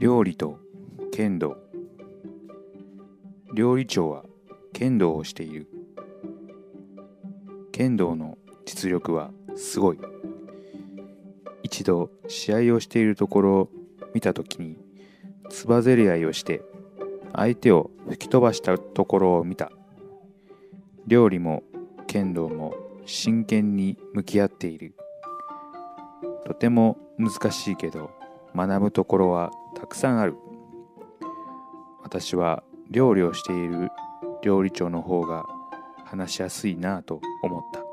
料理と剣道。料理長は剣道をしている。剣道の実力はすごい。一度試合をしているところを見た時につばぜり合いをして相手を吹き飛ばしたところを見た。料理も剣道も真剣に向き合っている。とても難しいけど学ぶところはたくさんある。私は料理をしている料理長の方が話しやすいなぁと思った。